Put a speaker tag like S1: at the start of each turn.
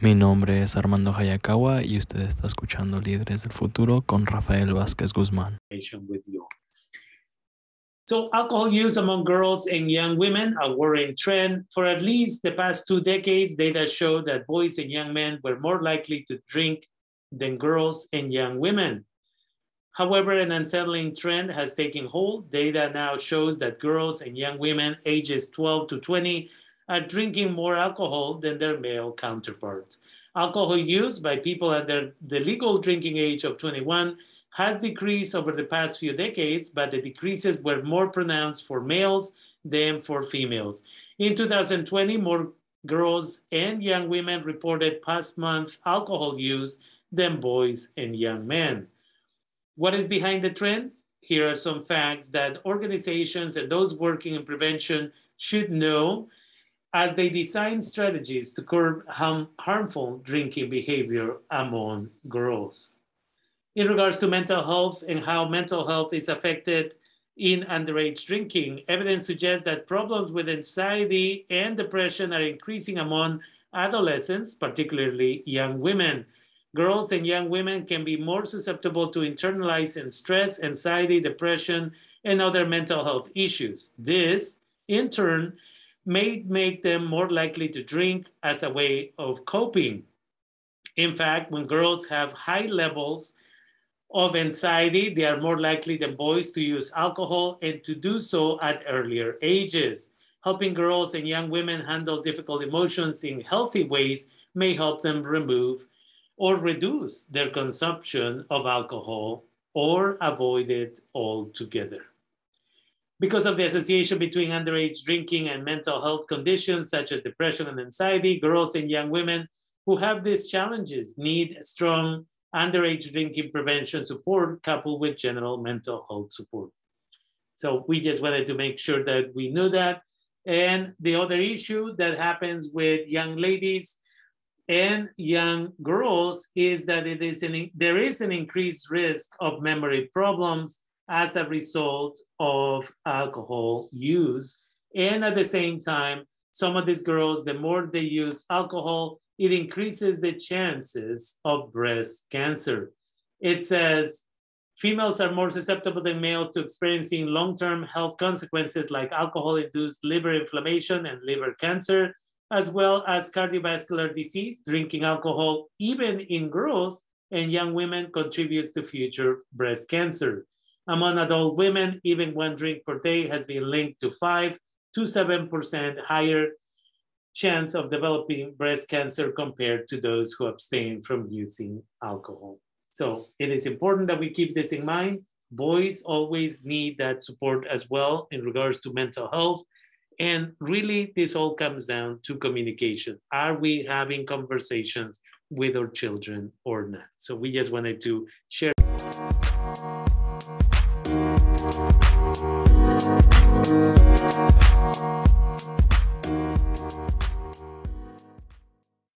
S1: Mi nombre es Armando Hayakawa y usted está escuchando Líderes del Futuro con Rafael Vázquez Guzmán.
S2: So, alcohol use among girls and young women, a worrying trend. For at least the past two decades, data show that boys and young men were more likely to drink than girls and young women. However, an unsettling trend has taken hold. Data now shows that girls and young women ages 12 to 20 are drinking more alcohol than their male counterparts. Alcohol use by people under the legal drinking age of 21 has decreased over the past few decades, but the decreases were more pronounced for males than for females. In 2020, more girls and young women reported past month alcohol use than boys and young men. What is behind the trend? Here are some facts that organizations and those working in prevention should know as they design strategies to curb harm, harmful drinking behavior among girls. In regards to mental health and how mental health is affected in underage drinking, evidence suggests that problems with anxiety and depression are increasing among adolescents, particularly young women. Girls and young women can be more susceptible to internalized stress, anxiety, depression, and other mental health issues. This, in turn, may make them more likely to drink as a way of coping. In fact, when girls have high levels of anxiety, they are more likely than boys to use alcohol and to do so at earlier ages. Helping girls and young women handle difficult emotions in healthy ways may help them remove or reduce their consumption of alcohol or avoid it altogether. Because of the association between underage drinking and mental health conditions such as depression and anxiety, girls and young women who have these challenges need strong underage drinking prevention support coupled with general mental health support. So we just wanted to make sure that we knew that. And the other issue that happens with young ladies and young girls is that it is an, there is an increased risk of memory problems as a result of alcohol use. And at the same time, some of these girls, the more they use alcohol, it increases the chances of breast cancer. It says females are more susceptible than males to experiencing long-term health consequences like alcohol-induced liver inflammation and liver cancer, as well as cardiovascular disease. Drinking alcohol, even in girls and young women, contributes to future breast cancer. Among adult women, even one drink per day has been linked to 5 to 7% higher chance of developing breast cancer compared to those who abstain from using alcohol. So it is important that we keep this in mind. Boys always need that support as well in regards to mental health. And really, this all comes down to communication. Are we having conversations with our children or not? So we just wanted to share. Thank you.